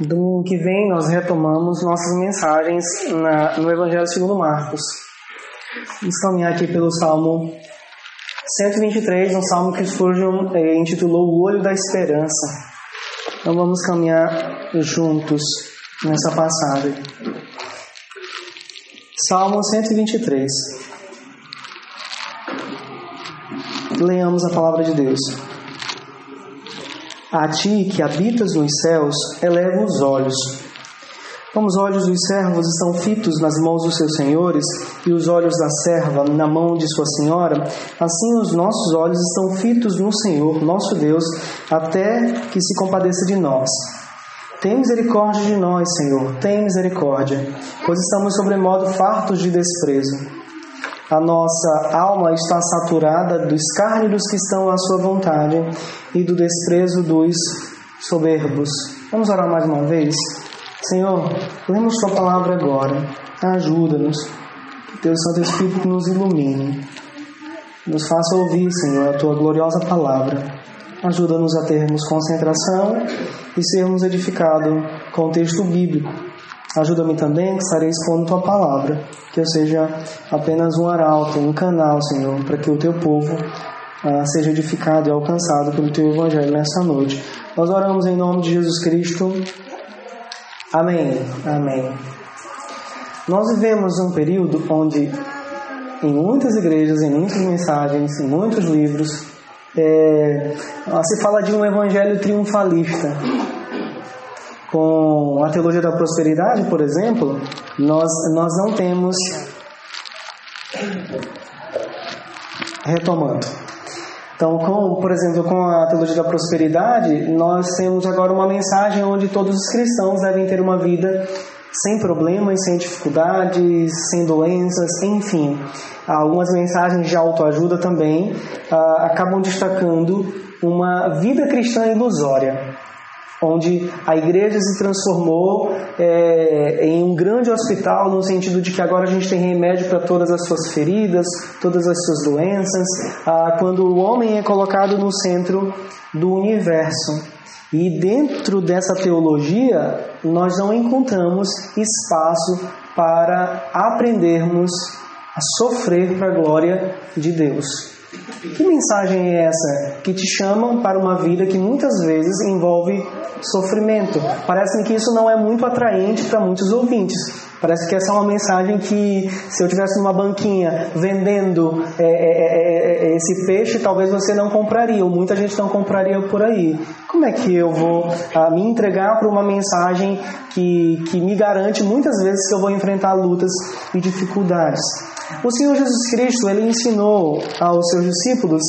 Domingo que vem nós retomamos nossas mensagens na, no Evangelho segundo Marcos. Vamos caminhar aqui pelo Salmo 123, um salmo que Spurgeon eh, intitulou O Olho da Esperança. Então vamos caminhar juntos nessa passagem. Salmo 123. Leamos a palavra de Deus. A ti que habitas nos céus, eleva os olhos. Como os olhos dos servos estão fitos nas mãos dos seus senhores, e os olhos da serva na mão de sua senhora, assim os nossos olhos estão fitos no Senhor, nosso Deus, até que se compadeça de nós. Tem misericórdia de nós, Senhor, tem misericórdia, pois estamos sobremodo fartos de desprezo. A nossa alma está saturada do escárnio dos que estão à sua vontade e do desprezo dos soberbos. Vamos orar mais uma vez? Senhor, lemos Sua palavra agora. Ajuda-nos. Que Teu Santo Espírito nos ilumine. Nos faça ouvir, Senhor, a Tua gloriosa palavra. Ajuda-nos a termos concentração e sermos edificados com o texto bíblico Ajuda-me também que estarei expondo tua palavra, que eu seja apenas um arauto, um canal, Senhor, para que o teu povo ah, seja edificado e alcançado pelo teu evangelho nessa noite. Nós oramos em nome de Jesus Cristo. Amém. Amém. Nós vivemos um período onde, em muitas igrejas, em muitas mensagens, em muitos livros, é, se fala de um evangelho triunfalista com a teologia da prosperidade, por exemplo, nós, nós não temos. Retomando. Então, com, por exemplo, com a teologia da prosperidade, nós temos agora uma mensagem onde todos os cristãos devem ter uma vida sem problemas, sem dificuldades, sem doenças, enfim. Algumas mensagens de autoajuda também ah, acabam destacando uma vida cristã ilusória onde a igreja se transformou é, em um grande hospital, no sentido de que agora a gente tem remédio para todas as suas feridas, todas as suas doenças, ah, quando o homem é colocado no centro do universo. E dentro dessa teologia, nós não encontramos espaço para aprendermos a sofrer para a glória de Deus. Que mensagem é essa que te chama para uma vida que muitas vezes envolve sofrimento. Parece que isso não é muito atraente para muitos ouvintes. Parece que essa é uma mensagem que, se eu tivesse numa banquinha vendendo é, é, é, esse peixe, talvez você não compraria, ou muita gente não compraria por aí. Como é que eu vou ah, me entregar para uma mensagem que, que me garante muitas vezes que eu vou enfrentar lutas e dificuldades? O Senhor Jesus Cristo, ele ensinou aos seus discípulos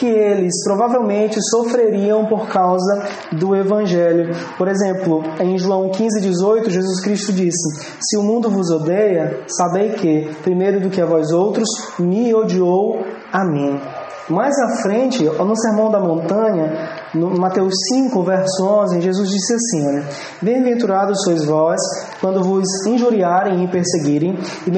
que eles provavelmente sofreriam por causa do Evangelho. Por exemplo, em João 15, 18, Jesus Cristo disse: Se o mundo vos odeia, sabei que, primeiro do que a vós outros, me odiou a mim. Mais à frente, no Sermão da Montanha, no Mateus 5, verso 11, Jesus disse assim: olha, Bem-aventurados sois vós, quando vos injuriarem e perseguirem, e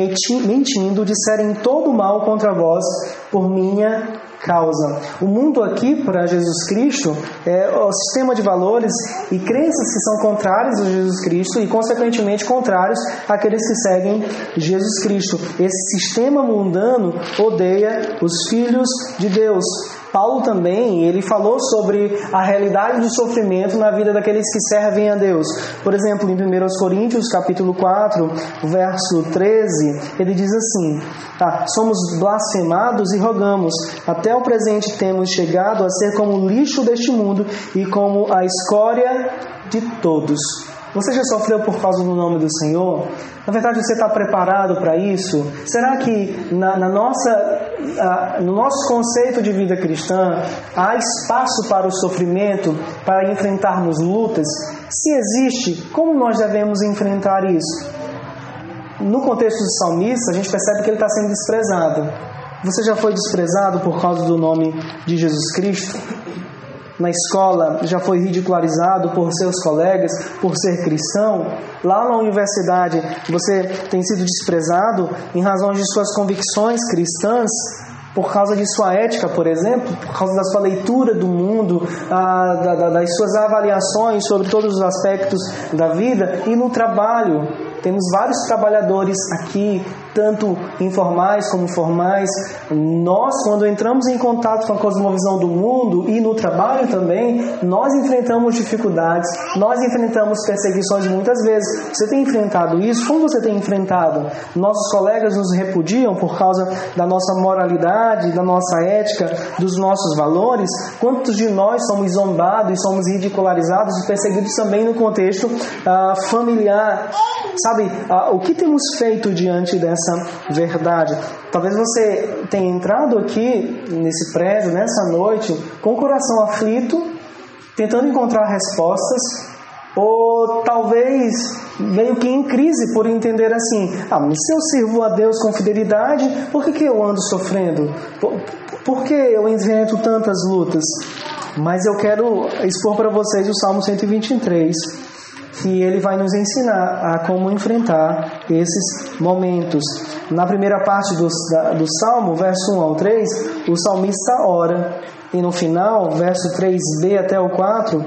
mentindo disserem todo mal contra vós por minha causa. O mundo aqui, para Jesus Cristo, é o sistema de valores e crenças que são contrários a Jesus Cristo e, consequentemente, contrários àqueles que seguem Jesus Cristo. Esse sistema mundano odeia os filhos de Deus. Paulo também, ele falou sobre a realidade do sofrimento na vida daqueles que servem a Deus. Por exemplo, em 1 Coríntios, capítulo 4, verso 13, ele diz assim: tá, Somos blasfemados e rogamos, até o presente temos chegado a ser como o lixo deste mundo e como a escória de todos. Você já sofreu por causa do nome do Senhor? Na verdade, você está preparado para isso? Será que na, na nossa, no nosso conceito de vida cristã há espaço para o sofrimento, para enfrentarmos lutas? Se existe, como nós devemos enfrentar isso? No contexto do salmista, a gente percebe que ele está sendo desprezado. Você já foi desprezado por causa do nome de Jesus Cristo? Na escola já foi ridicularizado por seus colegas por ser cristão, lá na universidade você tem sido desprezado em razão de suas convicções cristãs, por causa de sua ética, por exemplo, por causa da sua leitura do mundo, das suas avaliações sobre todos os aspectos da vida e no trabalho. Temos vários trabalhadores aqui tanto informais como formais. Nós, quando entramos em contato com a cosmovisão do mundo e no trabalho também, nós enfrentamos dificuldades, nós enfrentamos perseguições muitas vezes. Você tem enfrentado isso? Como você tem enfrentado? Nossos colegas nos repudiam por causa da nossa moralidade, da nossa ética, dos nossos valores? Quantos de nós somos zombados, somos ridicularizados e perseguidos também no contexto ah, familiar? Sabe, ah, o que temos feito diante dessa essa verdade. Talvez você tenha entrado aqui nesse prédio, nessa noite, com o coração aflito, tentando encontrar respostas, ou talvez meio que em crise por entender assim: ah, se eu sirvo a Deus com fidelidade, por que, que eu ando sofrendo? Por, por que eu enfrento tantas lutas? Mas eu quero expor para vocês o Salmo 123 que ele vai nos ensinar a como enfrentar esses momentos. Na primeira parte do, do Salmo, verso 1 ao 3, o salmista ora, e no final, verso 3b até o 4,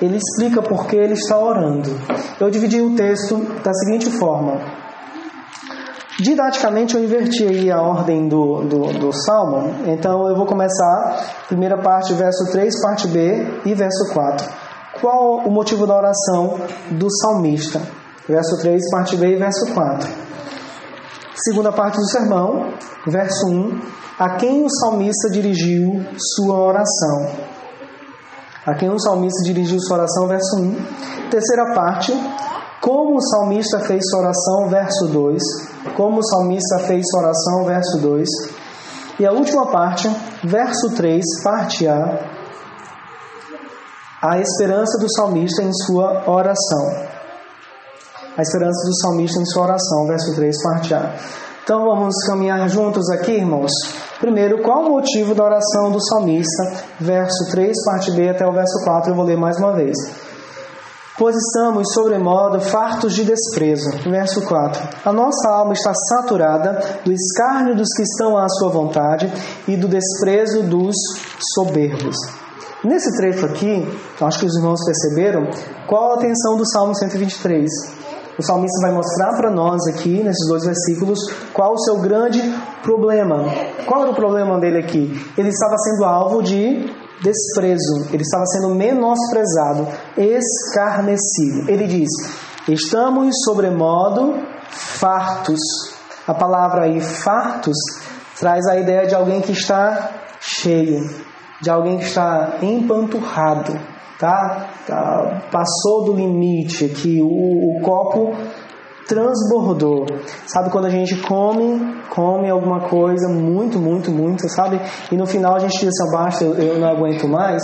ele explica por que ele está orando. Eu dividi o texto da seguinte forma. Didaticamente eu inverti aí a ordem do, do, do, Salmo, então eu vou começar, primeira parte, verso 3, parte B e verso 4. Qual o motivo da oração do salmista? Verso 3, parte B e verso 4. Segunda parte do sermão, verso 1. A quem o salmista dirigiu sua oração? A quem o salmista dirigiu sua oração? Verso 1. Terceira parte. Como o salmista fez sua oração? Verso 2. Como o salmista fez sua oração? Verso 2. E a última parte, verso 3, parte A a esperança do salmista em sua oração. A esperança do salmista em sua oração, verso 3, parte A. Então vamos caminhar juntos aqui, irmãos. Primeiro, qual o motivo da oração do salmista? Verso 3, parte B até o verso 4, eu vou ler mais uma vez. Pois estamos, sobremodo, fartos de desprezo. Verso 4. A nossa alma está saturada do escárnio dos que estão à sua vontade e do desprezo dos soberbos. Nesse trecho aqui, acho que os irmãos perceberam, qual a atenção do Salmo 123? O salmista vai mostrar para nós aqui, nesses dois versículos, qual o seu grande problema. Qual era o problema dele aqui? Ele estava sendo alvo de desprezo, ele estava sendo menosprezado, escarnecido. Ele diz: Estamos sobremodo fartos. A palavra aí, fartos, traz a ideia de alguém que está cheio de alguém que está empanturrado, tá? tá passou do limite, que o, o copo transbordou. Sabe quando a gente come, come alguma coisa muito, muito, muito, sabe? E no final a gente diz assim, basta, eu, eu não aguento mais.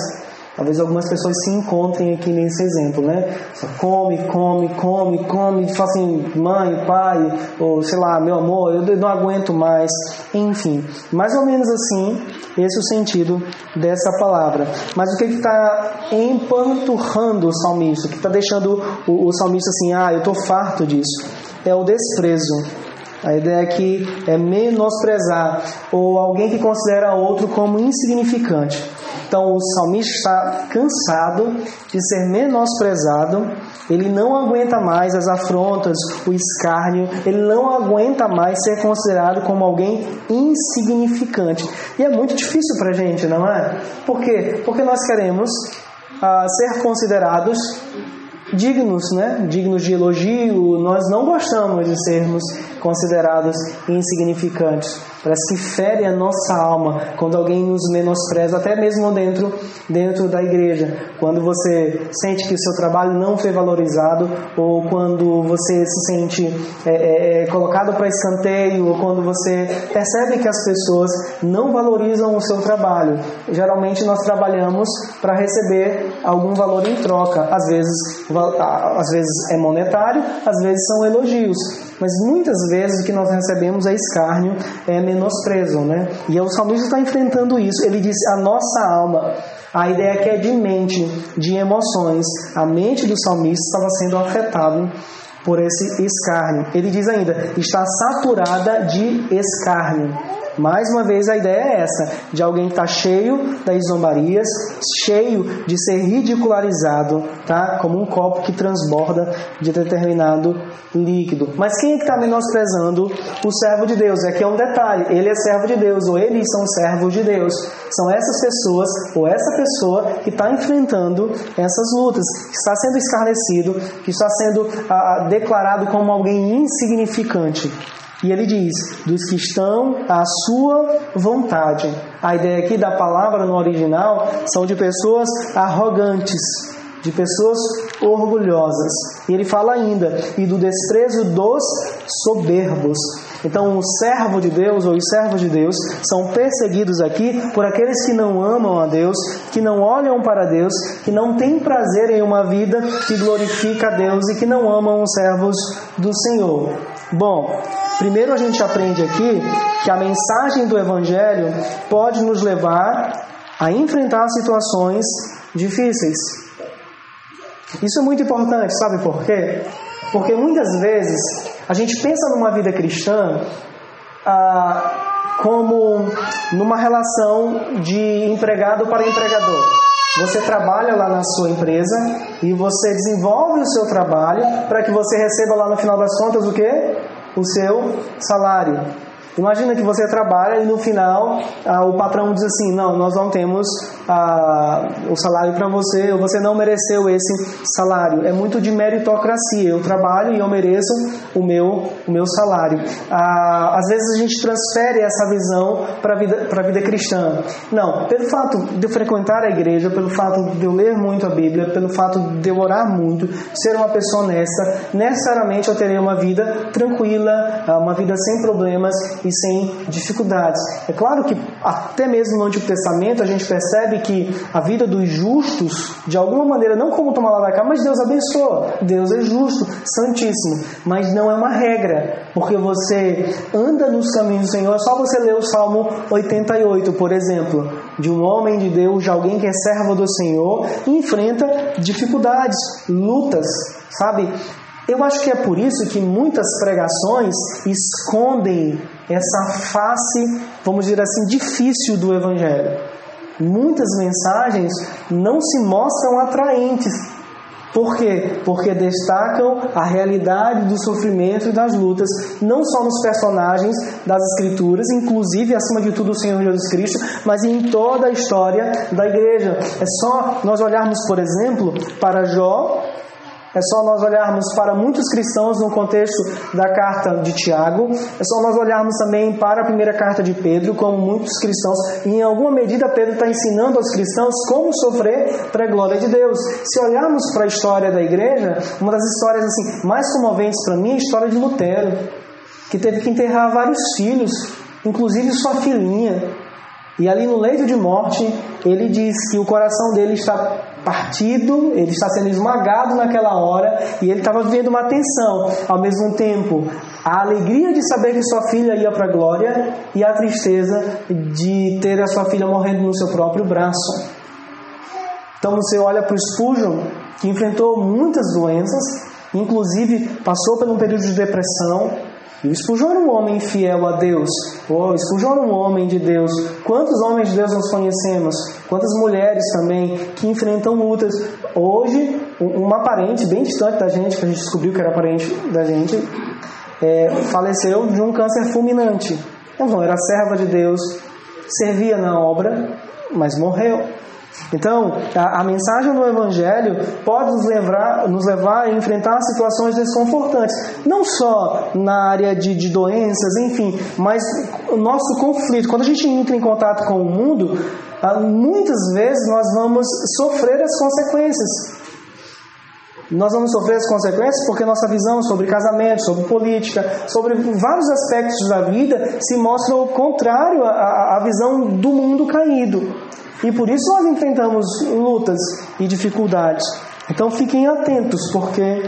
Talvez algumas pessoas se encontrem aqui nesse exemplo, né? Só come, come, come, come, fala assim, mãe, pai, ou sei lá, meu amor, eu não aguento mais. Enfim, mais ou menos assim, esse é o sentido dessa palavra. Mas o que está empanturrando o salmista? O que está deixando o, o salmista assim, ah, eu estou farto disso? É o desprezo. A ideia aqui é menosprezar, ou alguém que considera outro como insignificante. Então o salmista está cansado de ser menosprezado, ele não aguenta mais as afrontas, o escárnio, ele não aguenta mais ser considerado como alguém insignificante. E é muito difícil para a gente, não é? Por quê? Porque nós queremos ah, ser considerados dignos, né? Dignos de elogio. Nós não gostamos de sermos considerados insignificantes. Parece que fere a nossa alma quando alguém nos menospreza, até mesmo dentro, dentro da igreja. Quando você sente que o seu trabalho não foi valorizado, ou quando você se sente é, é, é colocado para escanteio, ou quando você percebe que as pessoas não valorizam o seu trabalho. Geralmente nós trabalhamos para receber algum valor em troca. Às vezes, às vezes é monetário, às vezes são elogios. Mas muitas vezes o que nós recebemos é escárnio, é menosprezo, né? E o salmista está enfrentando isso. Ele diz: a nossa alma, a ideia que é de mente, de emoções, a mente do salmista estava sendo afetada por esse escárnio. Ele diz ainda: está saturada de escárnio. Mais uma vez a ideia é essa, de alguém que está cheio das zombarias, cheio de ser ridicularizado, tá? Como um copo que transborda de determinado líquido. Mas quem é que está menosprezando o servo de Deus? Aqui é um detalhe, ele é servo de Deus, ou eles são servos de Deus. São essas pessoas, ou essa pessoa que está enfrentando essas lutas, que está sendo escarnecido, que está sendo ah, declarado como alguém insignificante. E ele diz: dos que estão à sua vontade. A ideia aqui da palavra no original são de pessoas arrogantes, de pessoas orgulhosas. E ele fala ainda: e do desprezo dos soberbos. Então, o servo de Deus ou os servos de Deus são perseguidos aqui por aqueles que não amam a Deus, que não olham para Deus, que não têm prazer em uma vida que glorifica a Deus e que não amam os servos do Senhor. Bom, primeiro a gente aprende aqui que a mensagem do Evangelho pode nos levar a enfrentar situações difíceis. Isso é muito importante, sabe por quê? Porque muitas vezes a gente pensa numa vida cristã ah, como numa relação de empregado para empregador. Você trabalha lá na sua empresa e você desenvolve o seu trabalho para que você receba lá no final das contas o quê? O seu salário. Imagina que você trabalha e no final ah, o patrão diz assim: não, nós não temos ah, o salário para você, ou você não mereceu esse salário. É muito de meritocracia. Eu trabalho e eu mereço o meu, o meu salário. Ah, às vezes a gente transfere essa visão para a vida, vida cristã. Não, pelo fato de eu frequentar a igreja, pelo fato de eu ler muito a Bíblia, pelo fato de eu orar muito, ser uma pessoa honesta, necessariamente eu terei uma vida tranquila, ah, uma vida sem problemas e sem dificuldades. É claro que até mesmo no Antigo Testamento a gente percebe que a vida dos justos, de alguma maneira, não como tomar lá da cá, mas Deus abençoa. Deus é justo, santíssimo. Mas não é uma regra, porque você anda nos caminhos do Senhor. É só você ler o Salmo 88, por exemplo, de um homem de Deus, de alguém que é servo do Senhor, enfrenta dificuldades, lutas, sabe? Eu acho que é por isso que muitas pregações escondem essa face, vamos dizer assim, difícil do Evangelho. Muitas mensagens não se mostram atraentes. Por quê? Porque destacam a realidade do sofrimento e das lutas, não só nos personagens das Escrituras, inclusive, acima de tudo, o Senhor Jesus Cristo, mas em toda a história da igreja. É só nós olharmos, por exemplo, para Jó, é só nós olharmos para muitos cristãos no contexto da carta de Tiago. É só nós olharmos também para a primeira carta de Pedro, como muitos cristãos. E em alguma medida, Pedro está ensinando aos cristãos como sofrer para a glória de Deus. Se olharmos para a história da igreja, uma das histórias assim mais comoventes para mim é a história de Lutero, que teve que enterrar vários filhos, inclusive sua filhinha. E ali no leito de morte, ele diz que o coração dele está partido, ele está sendo esmagado naquela hora e ele estava vivendo uma tensão. Ao mesmo tempo, a alegria de saber que sua filha ia para a glória e a tristeza de ter a sua filha morrendo no seu próprio braço. Então você olha para o Spurgeon, que enfrentou muitas doenças, inclusive passou por um período de depressão, o Spurgeon era um homem fiel a Deus. Oh, era um homem de Deus. Quantos homens de Deus nós conhecemos? Quantas mulheres também que enfrentam lutas. Hoje, uma parente bem distante da gente, que a gente descobriu que era parente da gente, é, faleceu de um câncer fulminante. Então, era serva de Deus, servia na obra, mas morreu. Então, a, a, mensagem do Evangelho pode nos levar, nos levar a enfrentar situações desconfortantes, não só na área de, de doenças, enfim, mas o nosso conflito. Quando a gente entra em contato com o mundo, ah, muitas vezes nós vamos sofrer as consequências. Nós vamos sofrer as consequências porque nossa visão sobre casamento, sobre política, sobre vários aspectos da vida se mostra o contrário à, à visão do mundo caído. E por isso nós enfrentamos lutas e dificuldades. Então fiquem atentos, porque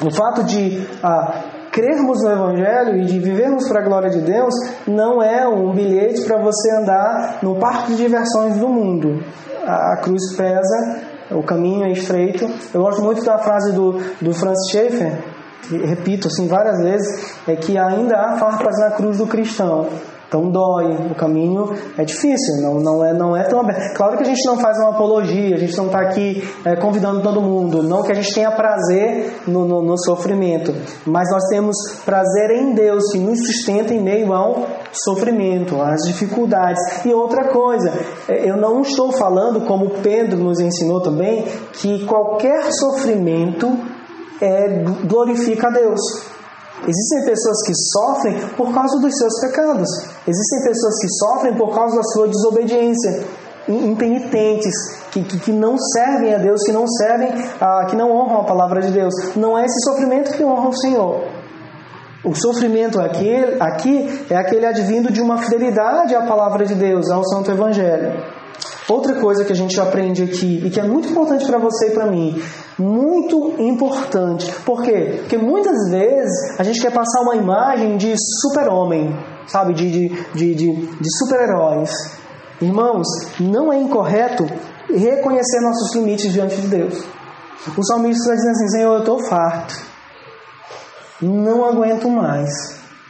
o fato de ah, crermos no Evangelho e de vivermos para a glória de Deus não é um bilhete para você andar no parque de diversões do mundo. A, cruz pesa, o caminho é estreito. Eu gosto muito da frase do, do Francis Schaeffer, que repito assim várias vezes, é que ainda há farpas na cruz do cristão. Então dói, o caminho é difícil, não, não, é, não é tão aberto. Claro que a gente não faz uma apologia, a gente não está aqui é, convidando todo mundo, não que a gente tenha prazer no, no, no, sofrimento, mas nós temos prazer em Deus que nos sustenta em meio ao sofrimento, às dificuldades. E outra coisa, é, eu não estou falando, como Pedro nos ensinou também, que qualquer sofrimento é, glorifica a Deus. Existem pessoas que sofrem por causa dos seus pecados. Existem pessoas que sofrem por causa da sua desobediência. Impenitentes, que, que, que não servem a Deus, que não servem, a, que não honram a palavra de Deus. Não é esse sofrimento que honra o Senhor. O sofrimento aqui, aqui é aquele advindo de uma fidelidade à palavra de Deus, ao Santo Evangelho. Outra coisa que a gente aprende aqui e que é muito importante para você e para mim, muito importante. Por quê? Porque muitas vezes a gente quer passar uma imagem de super-homem, sabe? De, de, de, de, de super-heróis. Irmãos, não é incorreto reconhecer nossos limites diante de Deus. O salmista está dizendo assim: Senhor, eu estou farto, não aguento mais,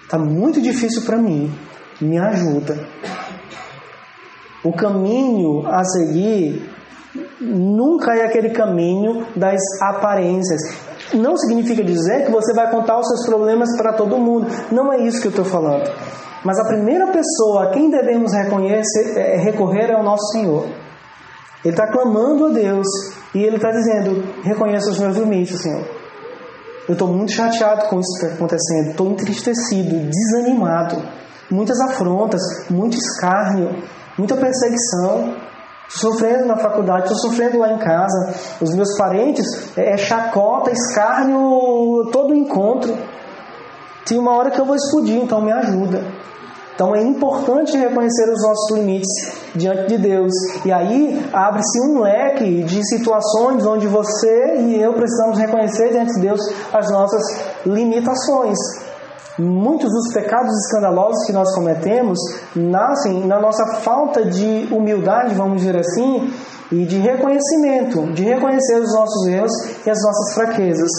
está muito difícil para mim, me ajuda. O caminho a seguir nunca é aquele caminho das aparências. Não significa dizer que você vai contar os seus problemas para todo mundo. Não é isso que eu estou falando. Mas a primeira pessoa a quem devemos é, recorrer é o nosso Senhor. Ele está clamando a Deus e ele está dizendo: reconheça os meus limites, Senhor. Eu estou muito chateado com isso que está acontecendo. Estou entristecido, desanimado. Muitas afrontas, muito escárnio muita perseguição. Sofrendo na faculdade, estou sofrendo lá em casa. Os meus parentes é, é chacota, escárnio, todo encontro. Tem uma hora que eu vou explodir, então me ajuda. Então é importante reconhecer os nossos limites diante de Deus. E aí abre-se um leque de situações onde você e eu precisamos reconhecer diante de Deus as nossas limitações. Muitos dos pecados escandalosos que nós cometemos nascem na nossa falta de humildade, vamos dizer assim, e de reconhecimento, de reconhecer os nossos erros e as nossas fraquezas.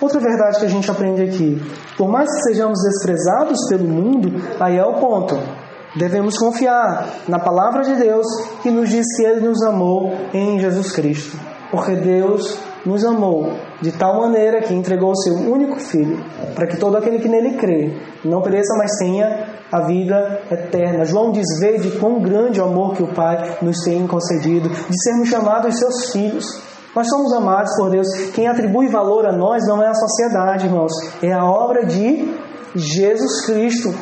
Outra verdade que a gente aprende aqui: por mais que sejamos desprezados pelo mundo, aí é o ponto. Devemos confiar na palavra de Deus que nos diz que Ele nos amou em Jesus Cristo. Porque Deus nos amou de tal maneira que entregou o seu único filho, para que todo aquele que nele crê não pereça, mas tenha a vida eterna. João diz: Vede quão grande o amor que o Pai nos tem concedido, de sermos chamados seus filhos. Nós somos amados por Deus. Quem atribui valor a nós não é a sociedade, irmãos, é a obra de Jesus Cristo.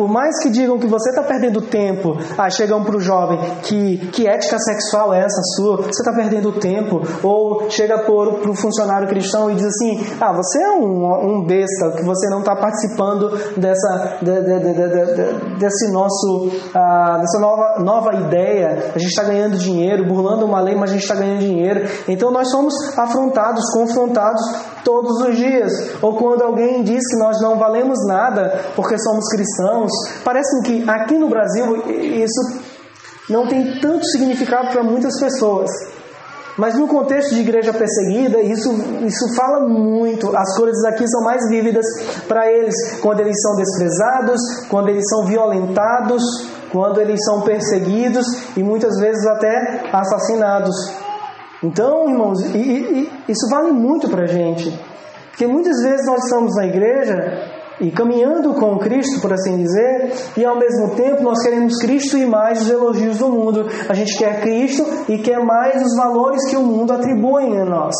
Por mais que digam que você está perdendo tempo, ah, chegam para o jovem que, que ética sexual é essa sua, você está perdendo tempo. Ou chega para o funcionário cristão e diz assim: ah, você é um, um besta, que você não está participando dessa, de, de, de, desse nosso, ah, dessa nova, nova ideia. A gente está ganhando dinheiro, burlando uma lei, mas a gente está ganhando dinheiro. Então nós somos afrontados, confrontados todos os dias. Ou quando alguém diz que nós não valemos nada porque somos cristãos, parece que aqui no Brasil isso não tem tanto significado para muitas pessoas. Mas no contexto de igreja perseguida, isso, isso fala muito. As coisas aqui são mais vívidas para eles, quando eles são desprezados, quando eles são violentados, quando eles são perseguidos e muitas vezes até assassinados. Então, irmãos, e, e, isso vale muito para a gente. Porque muitas vezes nós estamos na igreja e caminhando com Cristo, por assim dizer, e ao mesmo tempo nós queremos Cristo e mais os elogios do mundo. A gente quer Cristo e quer mais os valores que o mundo atribui a nós.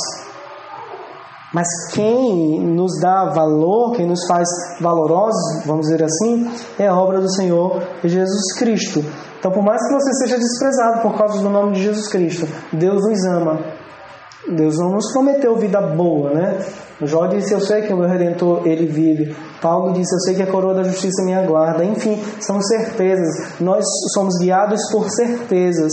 Mas quem nos dá valor, quem nos faz valorosos, vamos dizer assim, é a obra do Senhor Jesus Cristo. Então, por mais que você seja desprezado por causa do nome de Jesus Cristo, Deus nos ama. Deus não nos prometeu vida boa, né? Jó disse: Eu sei que o meu redentor ele vive. Paulo disse: Eu sei que a coroa da justiça me aguarda. Enfim, são certezas. Nós somos guiados por certezas,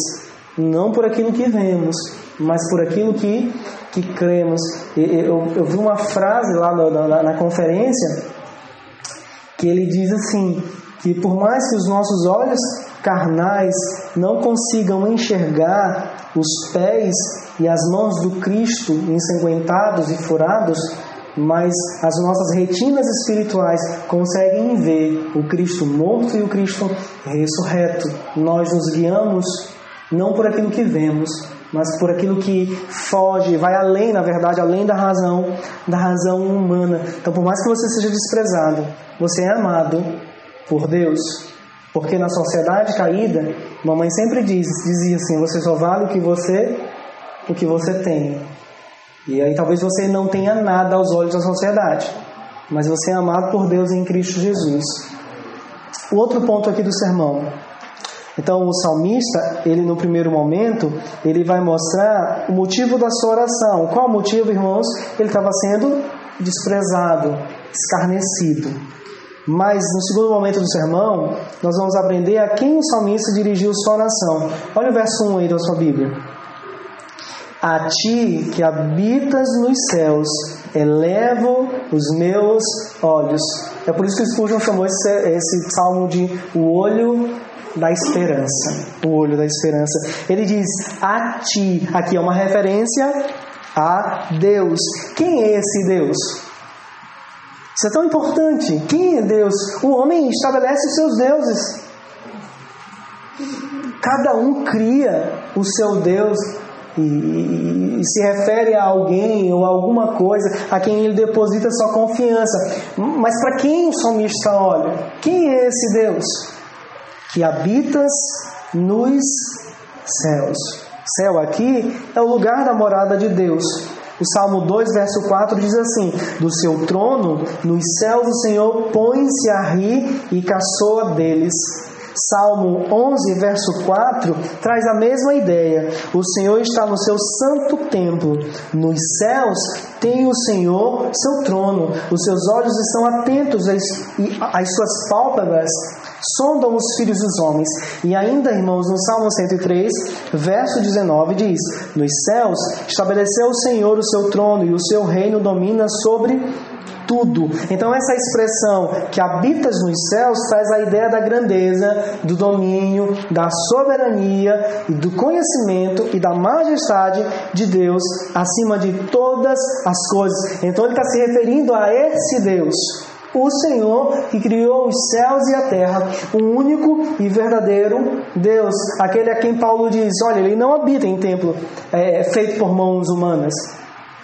não por aquilo que vemos, mas por aquilo que, que cremos. Eu, eu vi uma frase lá na, na, na conferência que ele diz assim: que por mais que os nossos olhos carnais não consigam enxergar os pés e as mãos do Cristo ensanguentados e furados, mas as nossas retinas espirituais conseguem ver o Cristo morto e o Cristo ressurreto. Nós nos guiamos não por aquilo que vemos, mas por aquilo que foge, vai além, na verdade, além da razão, da razão humana. Então, por mais que você seja desprezado, você é amado por Deus. Porque na sociedade caída, mamãe sempre diz, dizia assim: você só vale o que você o que você tem. E aí talvez você não tenha nada aos olhos da sociedade, mas você é amado por Deus em Cristo Jesus. O outro ponto aqui do sermão. Então o salmista, ele no primeiro momento, ele vai mostrar o motivo da sua oração. Qual motivo, irmãos? Ele estava sendo desprezado, escarnecido. Mas no segundo momento do sermão, nós vamos aprender a quem o salmista dirigiu sua oração. Olha o verso 1 aí da sua Bíblia. A ti que habitas nos céus, elevo os meus olhos. É por isso que Spurgeon chamou esse, esse salmo de o olho da esperança. O olho da esperança. Ele diz a ti. Aqui é uma referência a Deus. Quem é esse Deus? Isso é tão importante. Quem é Deus? O homem estabelece os seus deuses. Cada um cria o seu Deus e, se refere a alguém ou a alguma coisa a quem ele deposita sua confiança. Mas para quem o salmista olha? Quem é esse Deus? Que habitas nos céus. Céu aqui é o lugar da morada de Deus. O Salmo 2, verso 4 diz assim: Do seu trono, nos céus, o Senhor põe-se a rir e caçoa deles. Salmo 11, verso 4, traz a mesma ideia. O Senhor está no seu santo templo. Nos céus tem o Senhor seu trono. Os seus olhos estão atentos às, às suas pálpebras sondam os filhos dos homens. E ainda, irmãos, no Salmo 103, verso 19, diz: Nos céus estabeleceu o Senhor o seu trono e o seu reino domina sobre tudo. Então, essa expressão que habitas nos céus traz a ideia da grandeza, do domínio, da soberania e do conhecimento e da majestade de Deus acima de todas as coisas. Então, ele está se referindo a esse Deus. O Senhor que criou os céus e a terra, o único e verdadeiro Deus, aquele a quem Paulo diz: olha, ele não habita em templo é, feito por mãos humanas,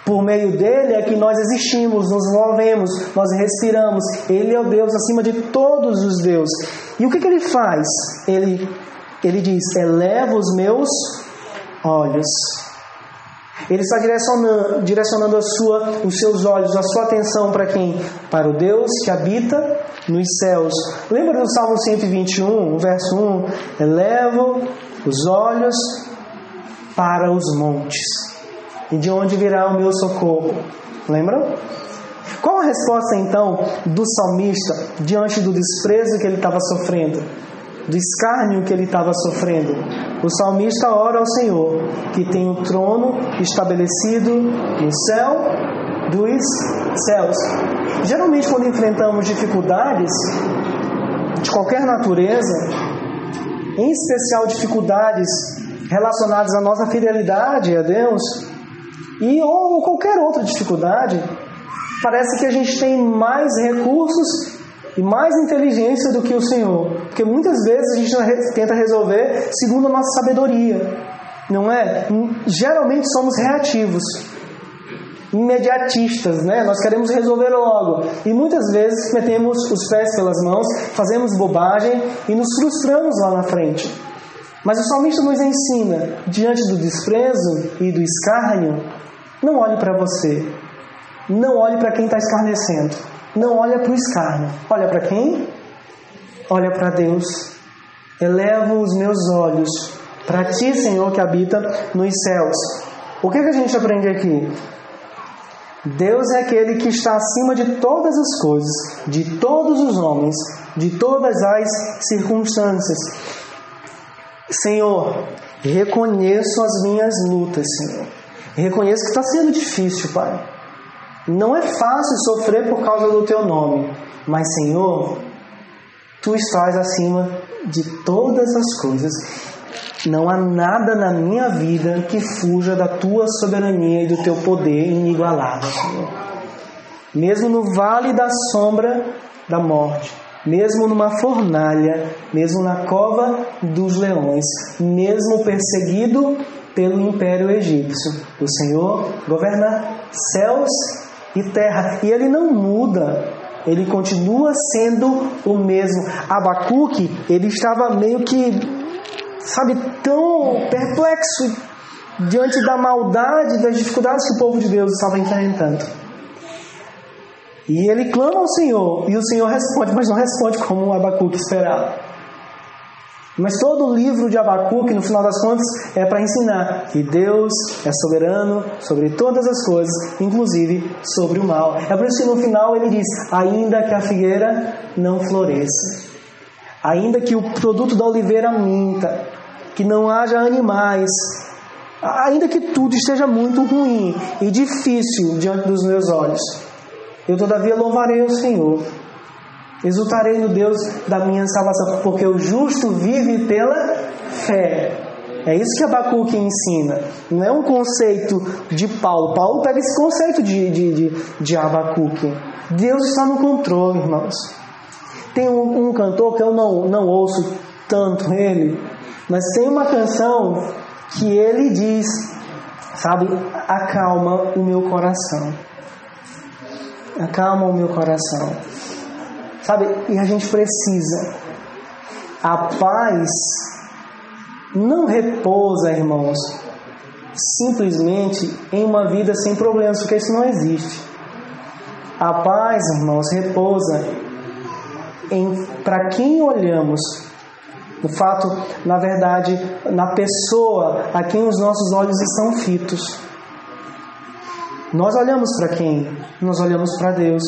por meio dele é que nós existimos, nos movemos, nós respiramos. Ele é o Deus acima de todos os deuses. E o que, que ele faz? Ele, ele diz: eleva os meus olhos. Ele está direcionando, direcionando a sua, os seus olhos, a sua atenção para quem? Para o Deus que habita nos céus. Lembra do Salmo 121, verso 1? Elevo os olhos para os montes. E de onde virá o meu socorro? Lembram? Qual a resposta então do salmista diante do desprezo que ele estava sofrendo, do escárnio que ele estava sofrendo? O salmista ora ao Senhor, que tem o trono estabelecido no céu dos céus. Geralmente, quando enfrentamos dificuldades de qualquer natureza, em especial dificuldades relacionadas à nossa fidelidade a Deus, e ou qualquer outra dificuldade, parece que a gente tem mais recursos e mais inteligência do que o Senhor. Porque muitas vezes a gente tenta resolver segundo a nossa sabedoria, não é? Geralmente somos reativos, imediatistas, né? Nós queremos resolver logo. E muitas vezes metemos os pés pelas mãos, fazemos bobagem e nos frustramos lá na frente. Mas o salmista nos ensina, diante do desprezo e do escárnio, não olhe para você. Não olhe para quem está escarnecendo. Não olhe para o escárnio. Olha para quem? Olha para Deus. Elevo os meus olhos para ti, Senhor, que habita nos céus. O que, que a gente aprende aqui? Deus é aquele que está acima de todas as coisas, de todos os homens, de todas as circunstâncias. Senhor, reconheço as minhas lutas, Senhor. Reconheço que está sendo difícil, Pai. Não é fácil sofrer por causa do teu nome, mas, Senhor, tu estás acima de todas as coisas. Não há nada na minha vida que fuja da tua soberania e do teu poder inigualável, Senhor. mesmo no vale da sombra da morte, mesmo numa fornalha, mesmo na cova dos leões, mesmo perseguido pelo império egípcio. O Senhor governa céus e terra e ele não muda. Ele continua sendo o mesmo. Abacuque, ele estava meio que, sabe, tão perplexo diante da maldade, das dificuldades que o povo de Deus estava enfrentando. E ele clama ao Senhor, e o Senhor responde, mas não responde como Abacuque esperava. Mas todo o livro de Abacuque, no final das contas, é para ensinar que Deus é soberano sobre todas as coisas, inclusive sobre o mal. É por isso que no final ele diz: ainda que a figueira não floresça, ainda que o produto da oliveira minta, que não haja animais, ainda que tudo esteja muito ruim e difícil diante dos meus olhos, eu todavia louvarei o Senhor Exultarei no Deus da minha salvação, porque o justo vive pela fé. É isso que Abacuque ensina. Não é um conceito de Paulo. Paulo pega esse conceito de, de, de, de Abacuque. Deus está no controle, irmãos. Tem um, um cantor que eu não, não ouço tanto ele, mas tem uma canção que ele diz, sabe, acalma o meu coração. Acalma o meu coração. Sabe? E a gente precisa. A paz não repousa, irmãos, simplesmente em uma vida sem problemas, porque isso não existe. A paz, irmãos, repousa em para quem olhamos. O fato, na verdade, na pessoa a quem os nossos olhos estão fitos. Nós olhamos para quem? Nós olhamos para Deus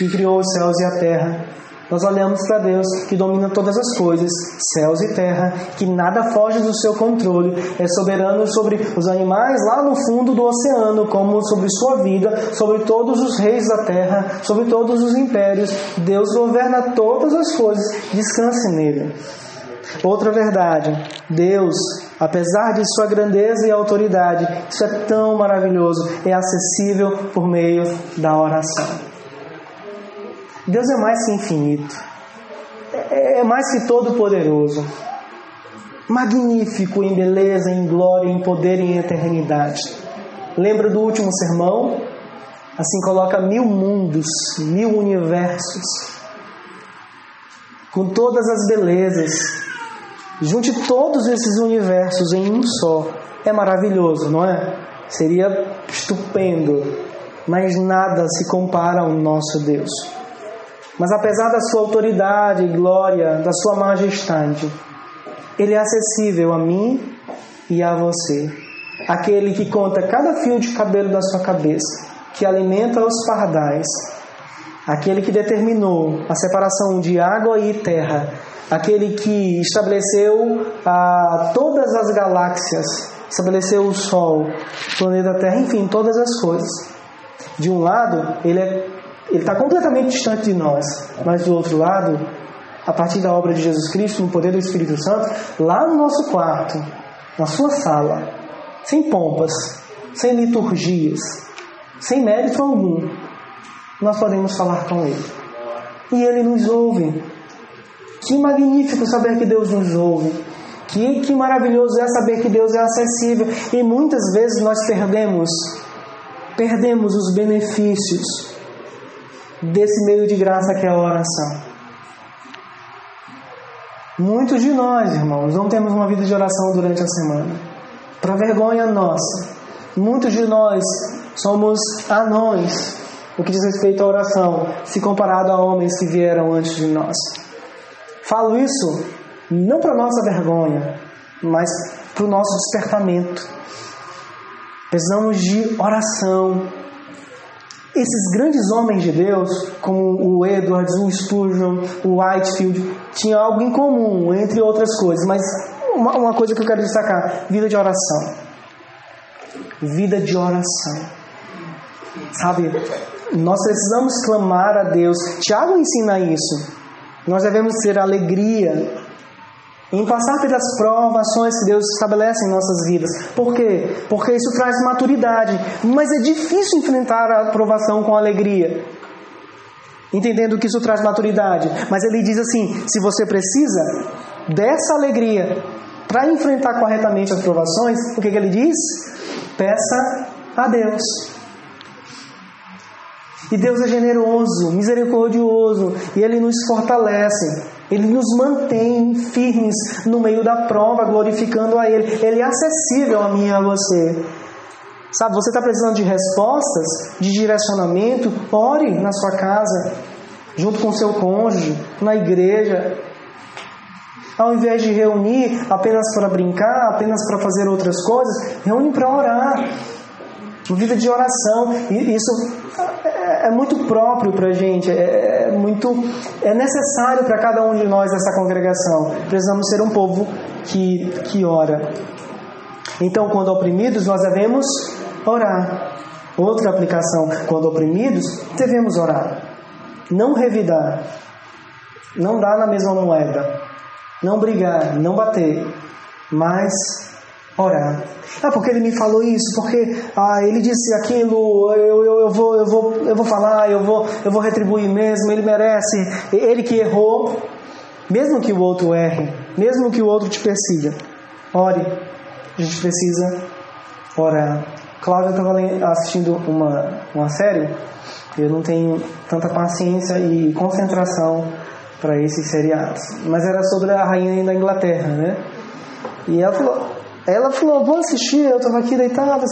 que criou os céus e a terra. Nós olhamos para Deus que domina todas as coisas, céus e terra, que nada foge do seu controle, é soberano sobre os animais lá no fundo do oceano, como sobre sua vida, sobre todos os reis da terra, sobre todos os impérios. Deus governa todas as coisas, descanse nele. Outra verdade, Deus, apesar de sua grandeza e autoridade, isso é tão maravilhoso, é acessível por meio da oração. Deus é mais que infinito, é, é mais que todo-poderoso, magnífico em beleza, em glória, em poder e em eternidade. Lembra do último sermão? Assim coloca mil mundos, mil universos, com todas as belezas. Junte todos esses universos em um só. É maravilhoso, não é? Seria estupendo, mas nada se compara ao nosso Deus. Mas apesar da sua autoridade e glória, da sua majestade, ele é acessível a mim e a você. Aquele que conta cada fio de cabelo da sua cabeça, que alimenta os pardais, aquele que determinou a separação de água e terra, aquele que estabeleceu ah, todas as galáxias, estabeleceu o Sol, o planeta Terra, enfim, todas as coisas. De um lado, ele é ele está completamente distante de nós, mas do outro lado, a partir da obra de Jesus Cristo, no poder do Espírito Santo, lá no nosso quarto, na sua sala, sem pompas, sem liturgias, sem mérito algum, nós podemos falar com Ele. E Ele nos ouve. Que magnífico saber que Deus nos ouve. Que, que maravilhoso é saber que Deus é acessível. E muitas vezes nós perdemos, perdemos os benefícios desse meio de graça que é a oração. Muitos de nós, irmãos, não temos uma vida de oração durante a semana. Para vergonha nossa. Muitos de nós somos anões no que diz respeito à oração, se comparado a homens que vieram antes de nós. Falo isso não para nossa vergonha, mas para o nosso despertamento. Precisamos de oração, esses grandes homens de Deus, como o Edwards, o Spurgeon, o Whitefield, tinham algo em comum, entre outras coisas, mas uma, uma coisa que eu quero destacar: vida de oração. Vida de oração. Sabe, nós precisamos clamar a Deus. Tiago ensina isso. Nós devemos ter alegria em passar pelas provações que Deus estabelece em nossas vidas. Por quê? Porque isso traz maturidade. Mas é difícil enfrentar a provação com alegria. entendendo que isso traz maturidade. Mas ele diz assim: se você precisa dessa alegria para enfrentar corretamente as provações, o que, que ele diz? Peça a Deus. E Deus é generoso, misericordioso, e Ele nos fortalece, Ele nos mantém firmes no meio da prova, glorificando a Ele. Ele é acessível a mim e a você. Sabe, você está precisando de respostas, de direcionamento? Ore na sua casa, junto com seu cônjuge, na igreja. Ao invés de reunir apenas para brincar, apenas para fazer outras coisas, reúne para orar. Vida de oração. E isso é, muito próprio para a gente, é, é, muito é necessário para cada um de nós dessa congregação. Precisamos ser um povo que, que ora. Então, quando oprimidos, nós devemos orar. Outra aplicação, quando oprimidos, devemos orar. Não revidar. Não dar na mesma moeda. Não brigar, não bater. Mas orar. Ah, porque ele me falou isso, porque ah, ele disse aquilo, eu, eu, eu, vou, eu, vou, eu vou falar, eu vou, eu vou retribuir mesmo, ele merece. Ele que errou, mesmo que o outro erre, mesmo que o outro te persiga, ore. A gente precisa orar. Cláudia estava assistindo uma, uma série, eu não tenho tanta paciência e concentração para esses seriados, mas era sobre a rainha da Inglaterra, né? E ela falou, ela falou, vou assistir, eu estava aqui deitada.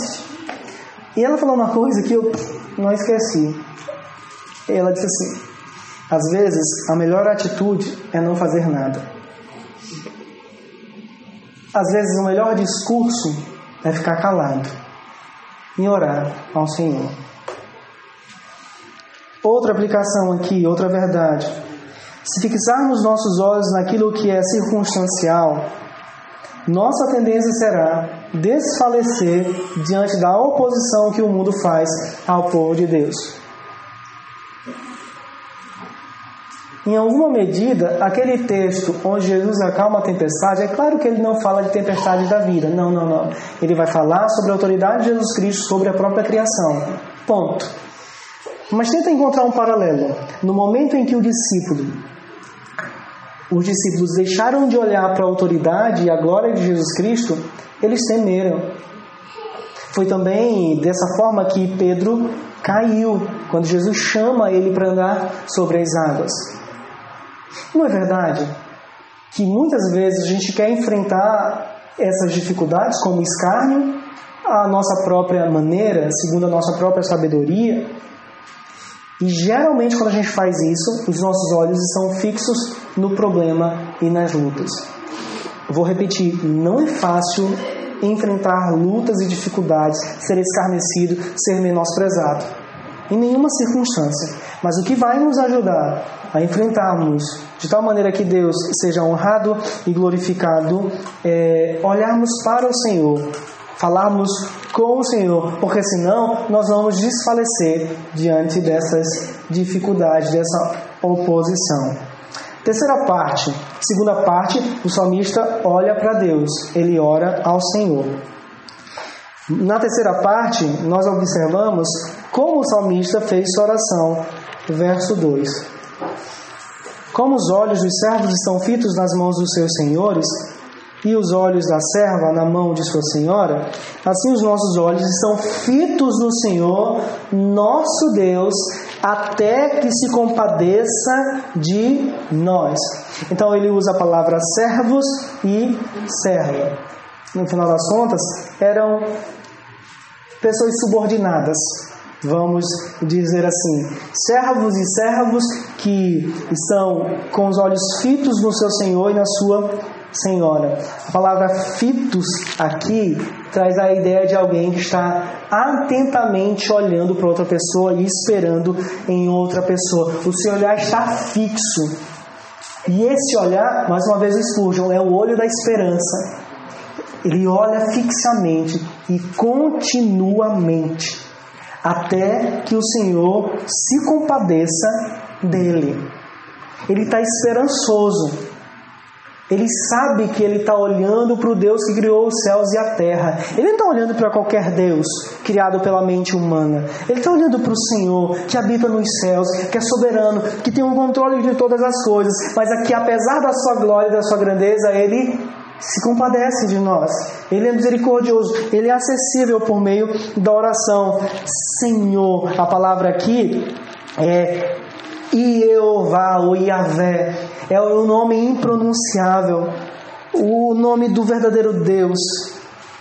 E ela falou uma coisa que eu não esqueci. Ela disse assim: às vezes a melhor atitude é não fazer nada. Às vezes o melhor discurso é ficar calado e orar ao Senhor. Outra aplicação aqui, outra verdade. Se fixarmos nossos olhos naquilo que é circunstancial, nossa tendência será desfalecer diante da oposição que o mundo faz ao povo de Deus. Em alguma medida, aquele texto onde Jesus acalma a tempestade, é claro que ele não fala de tempestade da vida. Não, não, não. Ele vai falar sobre a autoridade de Jesus Cristo sobre a própria criação. Ponto. Mas tenta encontrar um paralelo. No momento em que o discípulo, os discípulos deixaram de olhar para a autoridade e a glória de Jesus Cristo, eles temeram. Foi também dessa forma que Pedro caiu, quando Jesus chama ele para andar sobre as águas. Não é verdade que muitas vezes a gente quer enfrentar essas dificuldades como escárnio, a nossa própria maneira, segundo a nossa própria sabedoria? E geralmente, quando a gente faz isso, os nossos olhos estão fixos no problema e nas lutas. Vou repetir: não é fácil enfrentar lutas e dificuldades, ser escarnecido, ser menosprezado. Em nenhuma circunstância. Mas o que vai nos ajudar a enfrentarmos de tal maneira que Deus seja honrado e glorificado, é olharmos para o Senhor, falarmos com o Senhor, porque senão nós vamos desfalecer diante dessas dificuldades, dessa oposição. Terceira parte, segunda parte, o salmista olha para Deus, ele ora ao Senhor. Na terceira parte, nós observamos como o salmista fez sua oração. Verso 2: Como os olhos dos servos estão fitos nas mãos dos seus senhores, e os olhos da serva na mão de sua senhora, assim os nossos olhos estão fitos no Senhor, nosso Deus, até que se compadeça de nós. Então ele usa a palavra servos e serva. No final das contas, eram pessoas subordinadas, vamos dizer assim, servos e servos que estão com os olhos fitos no seu Senhor e na sua senhora. A palavra fitos aqui traz a ideia de alguém que está atentamente olhando para outra pessoa e esperando em outra pessoa. O seu olhar está fixo. E esse olhar, mais uma vez Spurgeon, é o olho da esperança. Ele olha fixamente e continuamente até que o Senhor se compadeça dele. Ele está esperançoso Ele sabe que ele está olhando para o Deus que criou os céus e a terra. Ele não está olhando para qualquer Deus criado pela mente humana. Ele está olhando para o Senhor que habita nos céus, que é soberano, que tem o controle de todas as coisas, mas aqui, apesar da sua glória e da sua grandeza, ele se compadece de nós. Ele é misericordioso, ele é acessível por meio da oração. Senhor, a palavra aqui é Iová ou Iavé, é o nome impronunciável, o nome do verdadeiro Deus,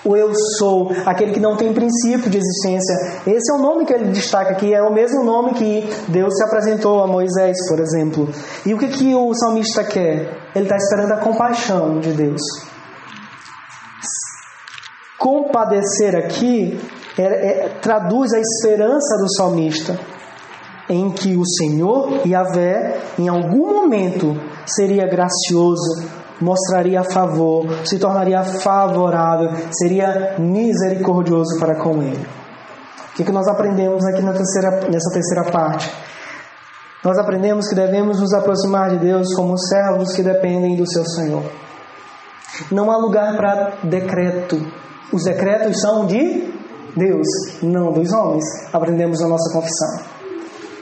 o Eu Sou, aquele que não tem princípio de existência. Esse é o nome que ele destaca aqui, é o mesmo nome que Deus se apresentou a Moisés, por exemplo. E o que, que o salmista quer? Ele está esperando a compaixão de Deus. Compadecer aqui é, é, traduz a esperança do salmista em que o Senhor Yahvé, em algum momento, seria gracioso, mostraria favor, se tornaria favorável, seria misericordioso para com ele. O que, que nós aprendemos aqui na terceira, nessa terceira parte? Nós aprendemos que devemos nos aproximar de Deus como servos que dependem do seu Senhor. Não há lugar para decreto. Os decretos são de Deus, não dos homens. Aprendemos na nossa confissão.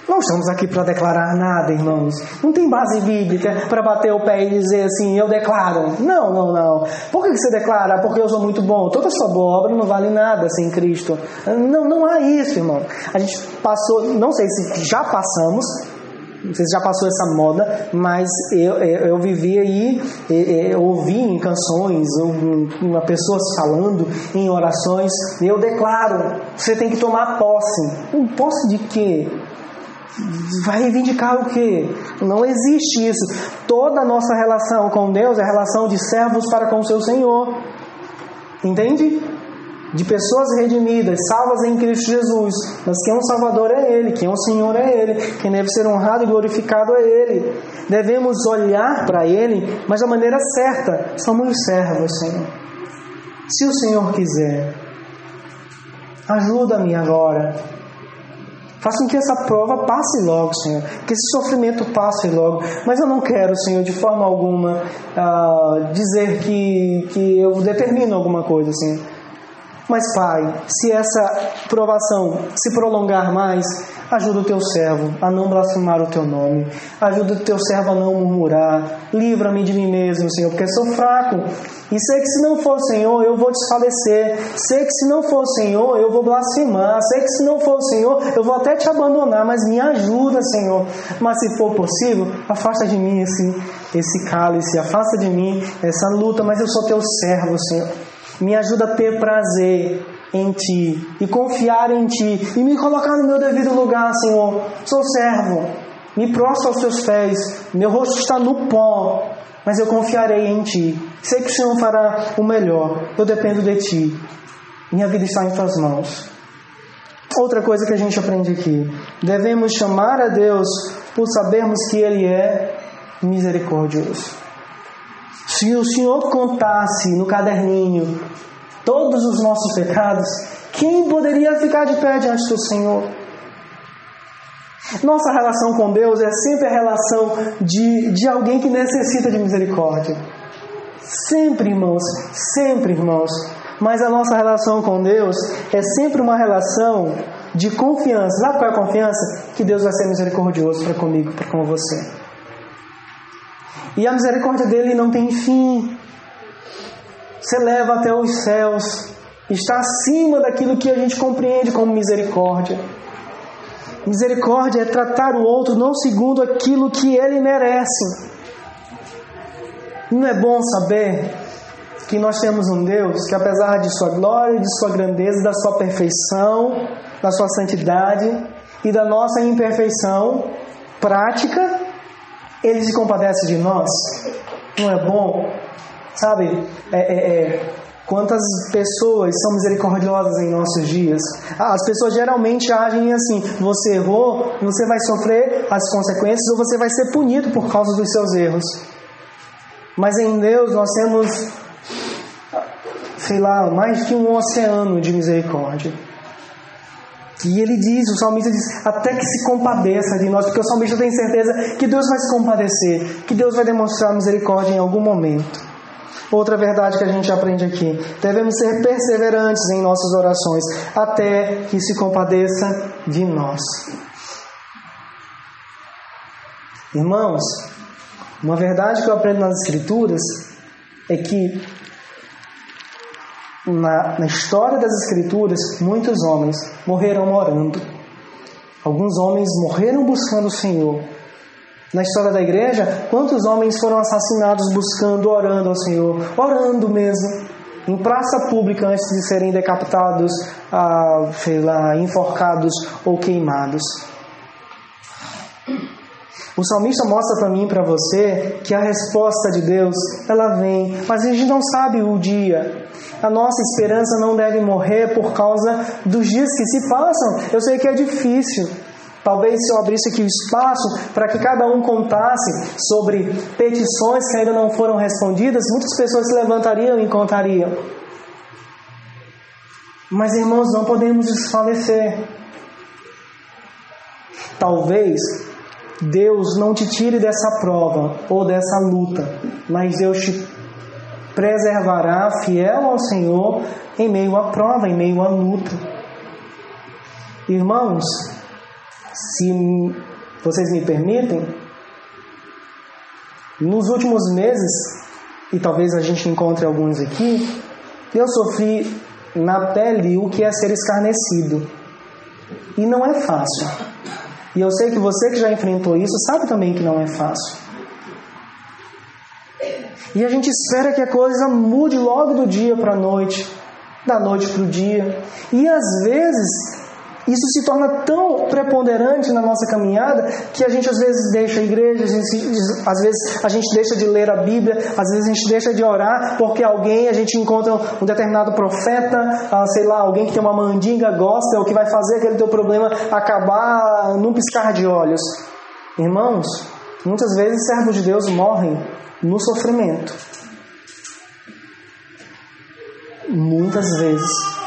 Não estamos aqui para declarar nada, irmãos. Não tem base bíblica para bater o pé e dizer assim, eu declaro. Não, não, não. Por que você declara? Porque eu sou muito bom. Toda sua boa obra não vale nada sem Cristo. Não, não há isso, irmão. A gente passou, não sei se já passamos, não sei se já passou essa moda, mas eu, eu, eu vivi aí, eu, eu ouvi em canções, uma pessoas falando em orações, eu declaro, você tem que tomar posse. Posse de quê? Vai reivindicar o quê? Não existe isso. Toda a nossa relação com Deus é relação de servos para com o seu Senhor. Entende? De pessoas redimidas, salvas em Cristo Jesus. Mas quem é um Salvador é Ele, quem é um Senhor é Ele, quem deve ser honrado e glorificado é Ele. Devemos olhar para Ele, mas da maneira certa. Somos servos, Senhor. Se o Senhor quiser, ajuda-me agora Faça com que essa prova passe logo, Senhor. Que esse sofrimento passe logo. Mas eu não quero, Senhor, de forma alguma, uh, dizer que, que eu determino alguma coisa, Senhor. Mas, Pai, se essa provação se prolongar mais, ajuda o teu servo a não blasfemar o teu nome. Ajuda o teu servo a não murmurar. Livra-me de mim mesmo, Senhor, porque sou fraco. E sei que se não for o Senhor, eu vou desfalecer. Sei que se não for o Senhor, eu vou blasfemar. Sei que se não for o Senhor, eu vou até te abandonar. Mas me ajuda, Senhor. Mas se for possível, afasta de mim esse, esse cálice. Afasta de mim essa luta. Mas eu sou teu servo, Senhor. Me ajuda a ter prazer em Ti e confiar em Ti e me colocar no meu devido lugar, Senhor. Sou servo. Me prostro aos Teus pés. Meu rosto está no pó mas eu confiarei em Ti. Sei que o Senhor fará o melhor. Eu dependo de Ti. Minha vida está em Tuas mãos. Outra coisa que a gente aprende aqui: devemos chamar a Deus por sabermos que Ele é misericordioso. Se o Senhor contasse no caderninho todos os nossos pecados, quem poderia ficar de pé diante do Senhor? Nossa relação com Deus é sempre a relação de, de alguém que necessita de misericórdia. Sempre, irmãos, sempre, irmãos. Mas a nossa relação com Deus é sempre uma relação de confiança. Sabe qual é a confiança? Que Deus vai ser misericordioso para comigo, para com você. E a misericórdia dele não tem fim. Você leva até os céus. Está acima daquilo que a gente compreende como misericórdia. Misericórdia é tratar o outro não segundo aquilo que ele merece. Não é bom saber que nós temos um Deus que, apesar de sua glória, de sua grandeza, da sua perfeição, da sua santidade e da nossa imperfeição prática, ele se compadece de nós. Não é bom? Sabe? É, é, é Quantas pessoas são misericordiosas em nossos dias? As pessoas geralmente agem assim: você errou, você vai sofrer as consequências ou você vai ser punido por causa dos seus erros. Mas em Deus nós temos, sei lá, mais que um oceano de misericórdia. E ele diz, o salmista diz, até que se compadeça de nós, porque o salmista tem certeza que Deus vai se compadecer, que Deus vai demonstrar misericórdia em algum momento. Outra verdade que a gente aprende aqui: devemos ser perseverantes em nossas orações, até que se compadeça de nós. Irmãos, uma verdade que eu aprendo nas Escrituras é que na, na história das Escrituras, muitos homens morreram orando. Alguns homens morreram buscando o Senhor. Na história da igreja, quantos homens foram assassinados buscando, orando ao Senhor? Orando mesmo. Em praça pública antes de serem decapitados, ah, sei lá, enforcados ou queimados. O salmista mostra para mim e para você que a resposta de Deus, ela vem, mas a gente não sabe o dia. A nossa esperança não deve morrer por causa dos dias que se passam. Eu sei que é difícil. Talvez se eu abrisse aqui o espaço para que cada um contasse sobre petições que ainda não foram respondidas, muitas pessoas se levantariam e contariam. Mas irmãos, não podemos desfalecer. Talvez Deus não te tire dessa prova ou dessa luta, mas Deus te preservará fiel ao Senhor em meio à prova, em meio à luta. Irmãos, se vocês me permitem, nos últimos meses, e talvez a gente encontre alguns aqui, eu sofri na pele o que é ser escarnecido. E não é fácil. E eu sei que você que já enfrentou isso sabe também que não é fácil. E a gente espera que a coisa mude logo do dia para a noite, da noite para o dia. E às vezes isso se torna tão preponderante na nossa caminhada que a gente às vezes deixa a igreja, a gente, às vezes a gente deixa de ler a Bíblia, às vezes a gente deixa de orar porque alguém, a gente encontra um determinado profeta, ah, sei lá, alguém que tem uma mandinga gospel que vai fazer aquele teu problema acabar num piscar de olhos. Irmãos, muitas vezes servos de Deus morrem no sofrimento. Muitas vezes.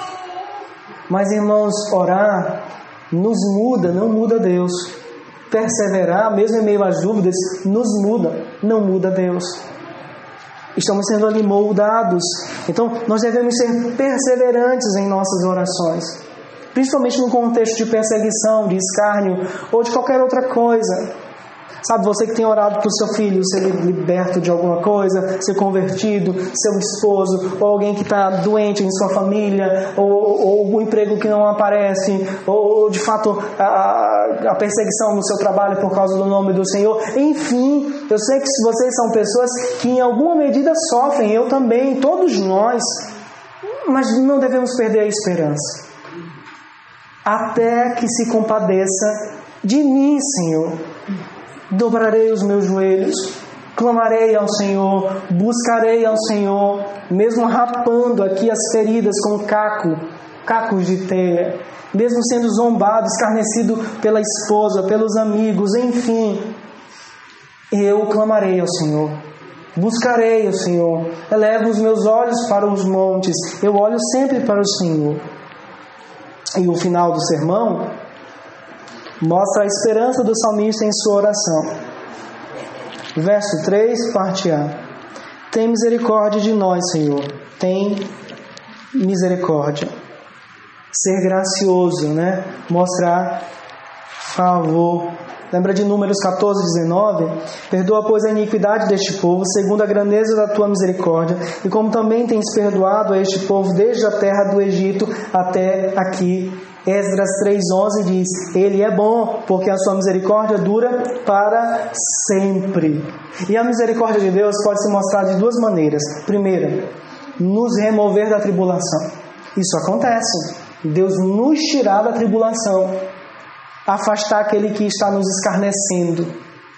Mas, irmãos, orar nos muda, não muda Deus. Perseverar, mesmo em meio às dúvidas, nos muda, não muda Deus. Estamos sendo ali moldados. Então, nós devemos ser perseverantes em nossas orações. Principalmente no contexto de perseguição, de escárnio ou de qualquer outra coisa. Sabe, você que tem orado para o seu filho ser liberto de alguma coisa, ser convertido, seu esposo, ou alguém que está doente em sua família, ou, ou algum emprego que não aparece, ou, ou de fato a, a, perseguição no seu trabalho por causa do nome do Senhor. Enfim, eu sei que vocês são pessoas que em alguma medida sofrem, eu também, todos nós, mas não devemos perder a esperança. Até que se compadeça de mim, Senhor dobrarei os meus joelhos, clamarei ao Senhor, buscarei ao Senhor, mesmo rapando aqui as feridas com caco, cacos de telha, mesmo sendo zombado, escarnecido pela esposa, pelos amigos, enfim, eu clamarei ao Senhor. Buscarei ao Senhor, elevo os meus olhos para os montes, eu olho sempre para o Senhor. E o final do sermão mostra a esperança do salmista em sua oração. Verso 3, parte A. Tem misericórdia de nós, Senhor. Tem misericórdia. Ser gracioso, né? Mostrar favor. Lembra de Números 14, 19? Perdoa, pois, a iniquidade deste povo, segundo a grandeza da tua misericórdia, e como também tens perdoado a este povo desde a terra do Egito até aqui Esdras 3,11 diz: Ele é bom, porque a sua misericórdia dura para sempre. E a misericórdia de Deus pode se mostrar de duas maneiras. Primeira, nos remover da tribulação. Isso acontece. Deus nos tirar da tribulação, afastar aquele que está nos escarnecendo.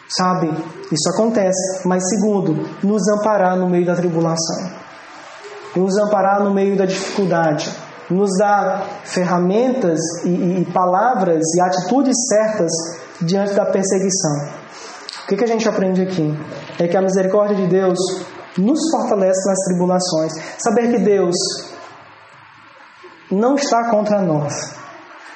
Sabe? Isso acontece. Mas segundo, nos amparar no meio da tribulação. Nos amparar no meio da dificuldade nos dá ferramentas e, e, palavras e atitudes certas diante da perseguição. O que, que a gente aprende aqui? É que a misericórdia de Deus nos fortalece nas tribulações. Saber que Deus não está contra nós.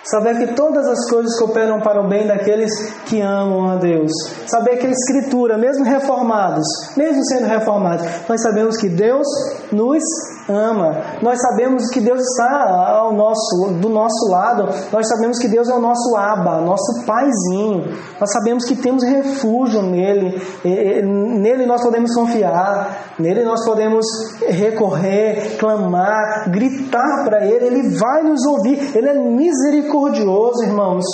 Saber que todas as coisas cooperam para o bem daqueles que amam a Deus. Saber que a Escritura, mesmo reformados, mesmo sendo reformados, nós sabemos que Deus nos ama. Nós sabemos que Deus está ao nosso, do nosso lado. Nós sabemos que Deus é o nosso aba, nosso paizinho. Nós sabemos que temos refúgio nele. Nele nós podemos confiar. Nele nós podemos recorrer, clamar, gritar para Ele. Ele vai nos ouvir. Ele é misericordioso, irmãos.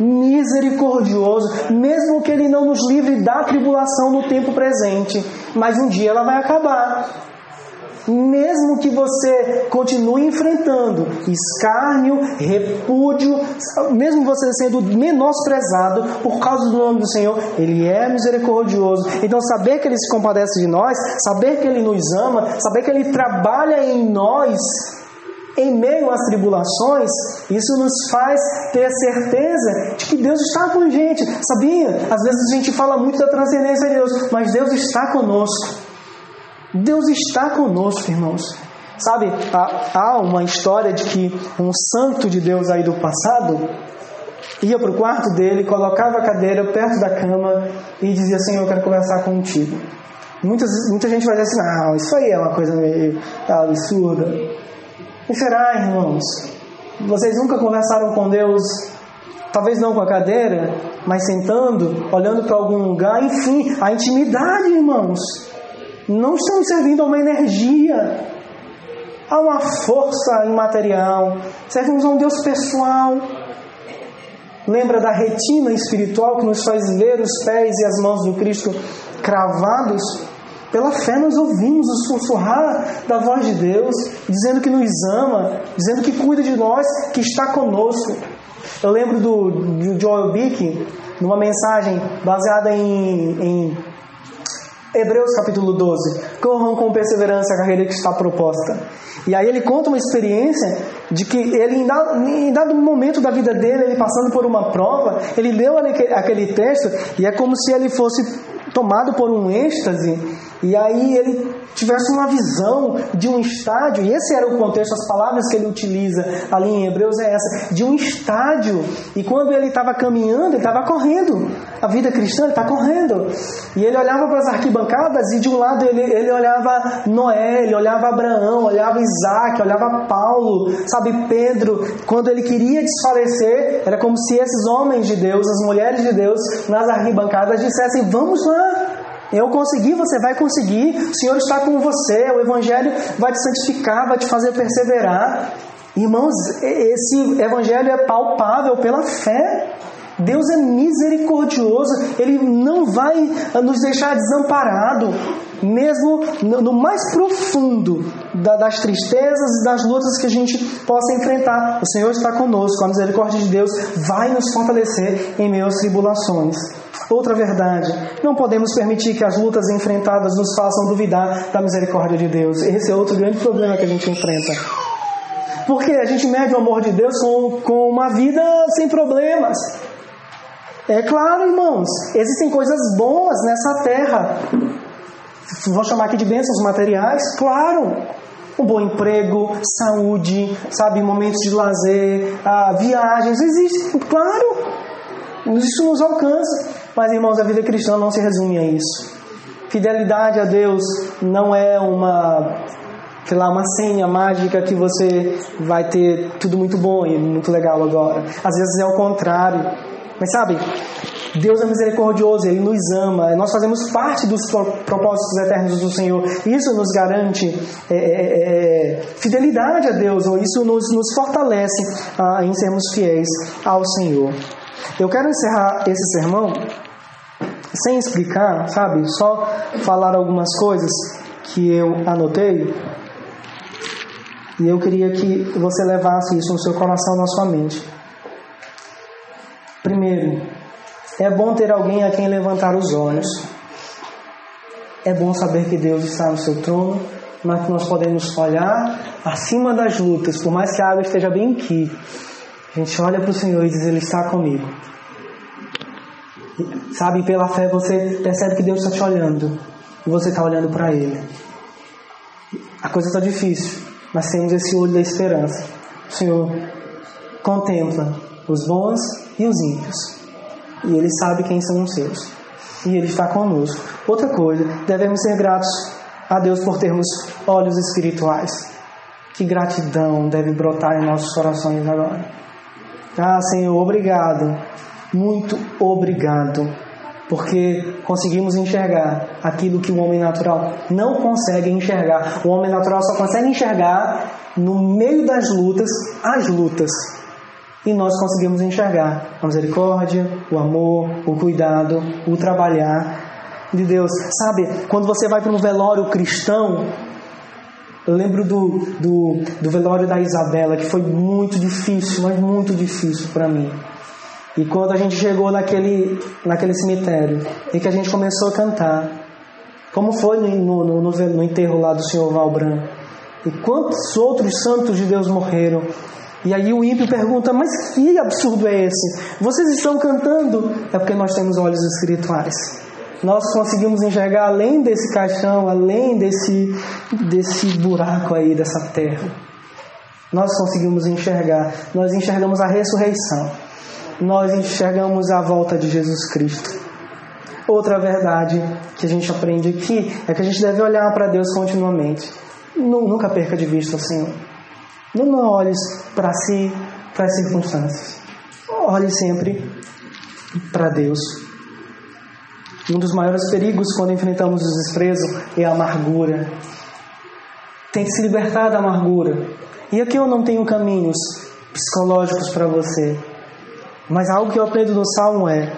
Misericordioso, mesmo que Ele não nos livre da tribulação no tempo presente, mas um dia ela vai acabar. Mesmo que você continue enfrentando escárnio, repúdio, mesmo você sendo menosprezado por causa do nome do Senhor, Ele é misericordioso. Então, saber que Ele se compadece de nós, saber que Ele nos ama, saber que Ele trabalha em nós em meio às tribulações, isso nos faz ter certeza de que Deus está com a gente. Sabia? Às vezes a gente fala muito da transcendência de Deus, mas Deus está conosco. Deus está conosco, irmãos. Sabe, há uma história de que um santo de Deus aí do passado ia para o quarto dele, colocava a cadeira perto da cama e dizia: Senhor, eu quero conversar contigo. Muitas, muita gente vai dizer assim: Não, isso aí é uma coisa meio absurda. E será, irmãos? Vocês nunca conversaram com Deus talvez não com a cadeira, mas sentando, olhando para algum lugar, enfim, a intimidade, irmãos não estamos servindo a uma energia, a uma força imaterial. Servimos a um Deus pessoal. Lembra da retina espiritual que nos faz ver os pés e as mãos do Cristo cravados? Pela fé nós ouvimos o sussurrar da voz de Deus, dizendo que nos ama, dizendo que cuida de nós, que está conosco. Eu lembro do, do Joel Bick, numa mensagem baseada em, em Hebreus capítulo 12. Corram com perseverança a carreira que está proposta. E aí ele conta uma experiência de que ele, em dado, em dado momento da vida dele, ele passando por uma prova, ele leu aquele texto e é como se ele fosse tomado por um êxtase e aí ele tivesse uma visão de um estádio, e esse era o contexto, as palavras que ele utiliza ali em Hebreus é essa, de um estádio. E quando ele estava caminhando, ele estava correndo. A vida cristã, ele está correndo. E ele olhava para as arquibancadas e de um lado ele, ele olhava Noé, ele olhava Abraão, olhava Isaac, olhava Paulo, sabe, Pedro. Quando ele queria desfalecer, era como se esses homens de Deus, as mulheres de Deus, nas arquibancadas dissessem: Vamos lá, eu consegui, você vai conseguir. O Senhor está com você. O Evangelho vai te santificar, vai te fazer perseverar. Irmãos, esse Evangelho é palpável pela fé. Deus é misericordioso, Ele não vai nos deixar desamparado, mesmo no mais profundo das tristezas e das lutas que a gente possa enfrentar. O Senhor está conosco, a misericórdia de Deus vai nos fortalecer em meio às tribulações. Outra verdade, não podemos permitir que as lutas enfrentadas nos façam duvidar da misericórdia de Deus. Esse é outro grande problema que a gente enfrenta. Porque a gente mede o amor de Deus com, com uma vida sem problemas. É claro, irmãos, existem coisas boas nessa terra. Vou chamar aqui de bênçãos materiais, claro. Um bom emprego, saúde, sabe, momentos de lazer, ah, viagens, existem, claro. Isso nos alcança. Mas, irmãos, a vida cristã não se resume a isso. Fidelidade a Deus não é uma, sei lá, uma senha mágica que você vai ter tudo muito bom e muito legal agora. Às vezes é o contrário. Mas sabe, Deus é misericordioso, Ele nos ama, nós fazemos parte dos propósitos eternos do Senhor. Isso nos garante é, é, é, é fidelidade a Deus, ou isso nos, nos fortalece ah, em sermos fiéis ao Senhor. Eu quero encerrar esse sermão sem explicar, sabe? Só falar algumas coisas que eu anotei. E eu queria que você levasse isso no seu coração, na sua mente. Primeiro, é bom ter alguém a quem levantar os olhos. É bom saber que Deus está no seu trono, mas que nós podemos olhar acima das lutas, por mais que a água esteja bem aqui. A gente olha para o Senhor e diz: Ele está comigo. Sabe, pela fé você percebe que Deus está te olhando e você está olhando para Ele. A coisa está difícil, mas temos esse olho da esperança. O Senhor contempla os bons e os ímpios. E ele sabe quem são os seus. E ele está conosco. Outra coisa, devemos ser gratos a Deus por termos olhos espirituais. Que gratidão deve brotar em nossos corações agora. Ah, Senhor, obrigado. Muito obrigado. Porque conseguimos enxergar aquilo que o homem natural não consegue enxergar. O homem natural só consegue enxergar no meio das lutas, as lutas e nós conseguimos enxergar a misericórdia, o amor, o cuidado, o trabalhar de Deus. Sabe, quando você vai para um velório cristão, eu lembro do, do, do velório da Isabela, que foi muito difícil, mas muito difícil para mim. E quando a gente chegou naquele, naquele cemitério, e que a gente começou a cantar, como foi no, no, no, no enterro lá do Senhor Valbran, e quantos outros santos de Deus morreram, e aí o ímpio pergunta: Mas que absurdo é esse? Vocês estão cantando? É porque nós temos olhos espirituais. Nós conseguimos enxergar além desse caixão, além desse, desse buraco aí, dessa terra. Nós conseguimos enxergar. Nós enxergamos a ressurreição. Nós enxergamos a volta de Jesus Cristo. Outra verdade que a gente aprende aqui é que a gente deve olhar para Deus continuamente. Nunca perca de vista o Senhor. Não olhes para si, para as circunstâncias. Olhe sempre para Deus. Um dos maiores perigos quando enfrentamos o desprezo é a amargura. Tem que se libertar da amargura. E aqui eu não tenho caminhos psicológicos para você. Mas algo que eu aprendo no Salmo é: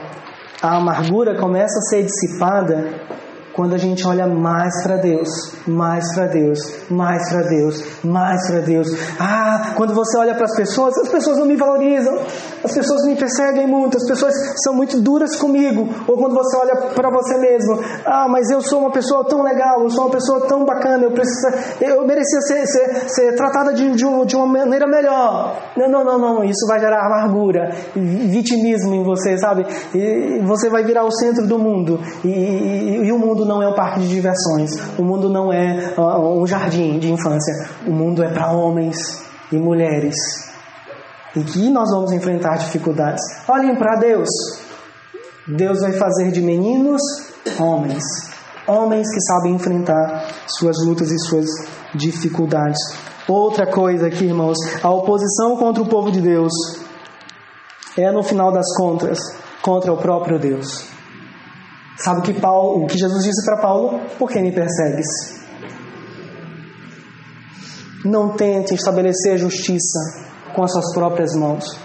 a amargura começa a ser dissipada quando a gente olha mais para Deus, mais para Deus, mais para Deus, mais para Deus. Ah, quando você olha para as pessoas, as pessoas não me valorizam, as pessoas me perseguem muito, as pessoas são muito duras comigo. Ou quando você olha para você mesmo, ah, mas eu sou uma pessoa tão legal, eu sou uma pessoa tão bacana, eu preciso, eu merecia ser, ser, ser tratada de, de, de uma maneira melhor. Não, não, não, não, isso vai gerar amargura, vitimismo em você, sabe? E você vai virar o centro do mundo e, e, e o mundo não é um parque de diversões, o mundo não é um jardim de infância, o mundo é para homens e mulheres. E que nós vamos enfrentar dificuldades. Olhem para Deus. Deus vai fazer de meninos homens. Homens que sabem enfrentar suas lutas e suas dificuldades. Outra coisa aqui, irmãos, a oposição contra o povo de Deus é, no final das contas, contra o próprio Deus. Sabe o que, Paulo, o que Jesus disse para Paulo? Por que me persegues? Não tente estabelecer justiça com as suas próprias mãos.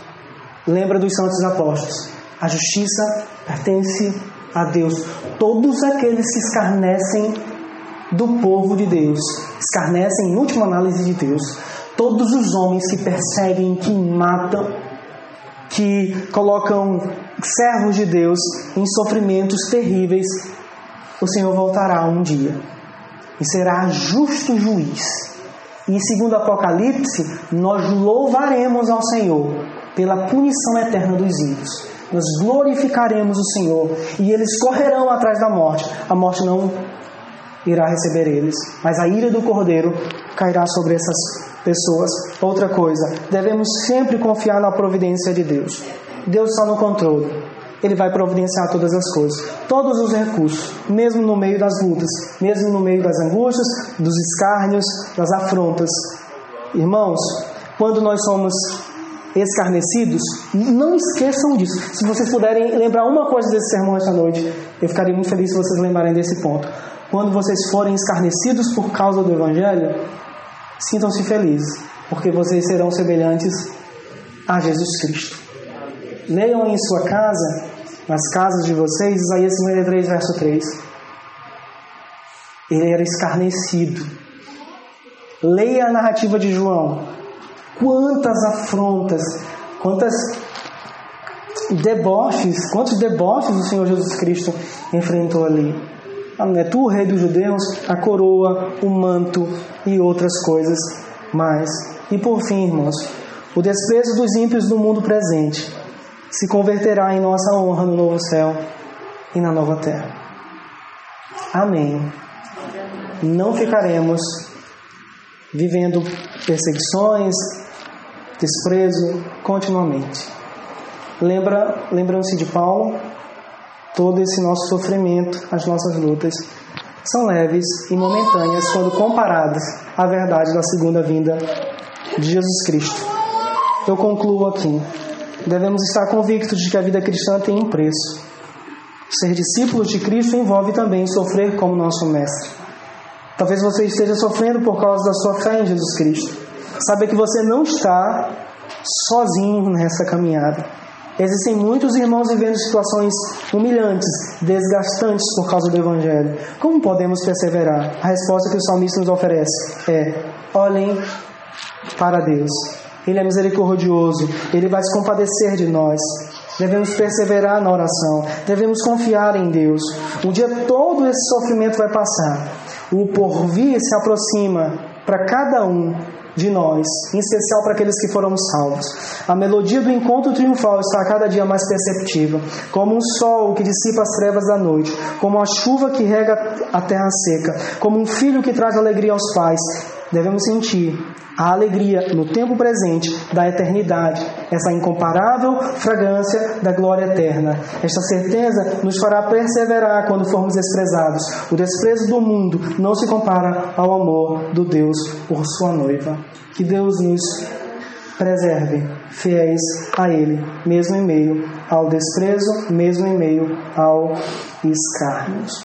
Lembra dos santos apóstolos. A justiça pertence a Deus. Todos aqueles que escarnecem do povo de Deus, escarnecem em última análise de Deus. Todos os homens que perseguem, que matam, que colocam servos de Deus em sofrimentos terríveis, o Senhor voltará um dia e será justo juiz. E segundo Apocalipse, nós louvaremos ao Senhor pela punição eterna dos ímpios. Nós glorificaremos o Senhor e eles correrão atrás da morte. A morte não irá receber eles, mas a ira do Cordeiro cairá sobre essas pessoas. Outra coisa, devemos sempre confiar na providência de Deus. Deus está no controle. Ele vai providenciar todas as coisas, todos os recursos, mesmo no meio das lutas, mesmo no meio das angústias, dos escárnios, das afrontas. Irmãos, quando nós somos escarnecidos, não esqueçam disso. Se vocês puderem lembrar uma coisa desse sermão esta noite, eu ficaria muito feliz se vocês lembrarem desse ponto. Quando vocês forem escarnecidos por causa do Evangelho, sintam-se felizes, porque vocês serão semelhantes a Jesus Cristo. Leiam em sua casa, nas casas de vocês, Isaías 53, verso 3. Ele era escarnecido. Leia a narrativa de João. Quantas afrontas, quantas deboches, quantos deboches o Senhor Jesus Cristo enfrentou ali. É tu, rei dos judeus, a coroa, o manto e outras coisas mais. E por fim, irmãos, o desprezo dos ímpios do mundo presente se converterá em nossa honra no novo céu e na nova terra. Amém. Não ficaremos vivendo perseguições, desprezo continuamente. Lembra, lembram-se de Paulo? Todo esse nosso sofrimento, as nossas lutas, são leves e momentâneas quando comparadas à verdade da segunda vinda de Jesus Cristo. Eu concluo aqui. Devemos estar convictos de que a vida cristã tem um preço. Ser discípulos de Cristo envolve também sofrer como nosso Mestre. Talvez você esteja sofrendo por causa da sua fé em Jesus Cristo. Saiba que você não está sozinho nessa caminhada. Existem muitos irmãos vivendo situações humilhantes, desgastantes por causa do Evangelho. Como podemos perseverar? A resposta que o salmista nos oferece é: olhem para Deus. Ele é misericordioso, ele vai se compadecer de nós. Devemos perseverar na oração, devemos confiar em Deus. Um dia todo esse sofrimento vai passar. O porvir se aproxima para cada um de nós, em especial para aqueles que foram salvos. A melodia do encontro triunfal está a cada dia mais perceptível, como um sol que dissipa as trevas da noite, como a chuva que rega a terra seca, como um filho que traz alegria aos pais. Devemos sentir a alegria no tempo presente da eternidade, essa incomparável fragrância da glória eterna. Esta certeza nos fará perseverar quando formos desprezados. O desprezo do mundo não se compara ao amor do Deus por sua noiva. Que Deus nos preserve, fiéis a Ele, mesmo em meio ao desprezo, mesmo em meio ao escárnio.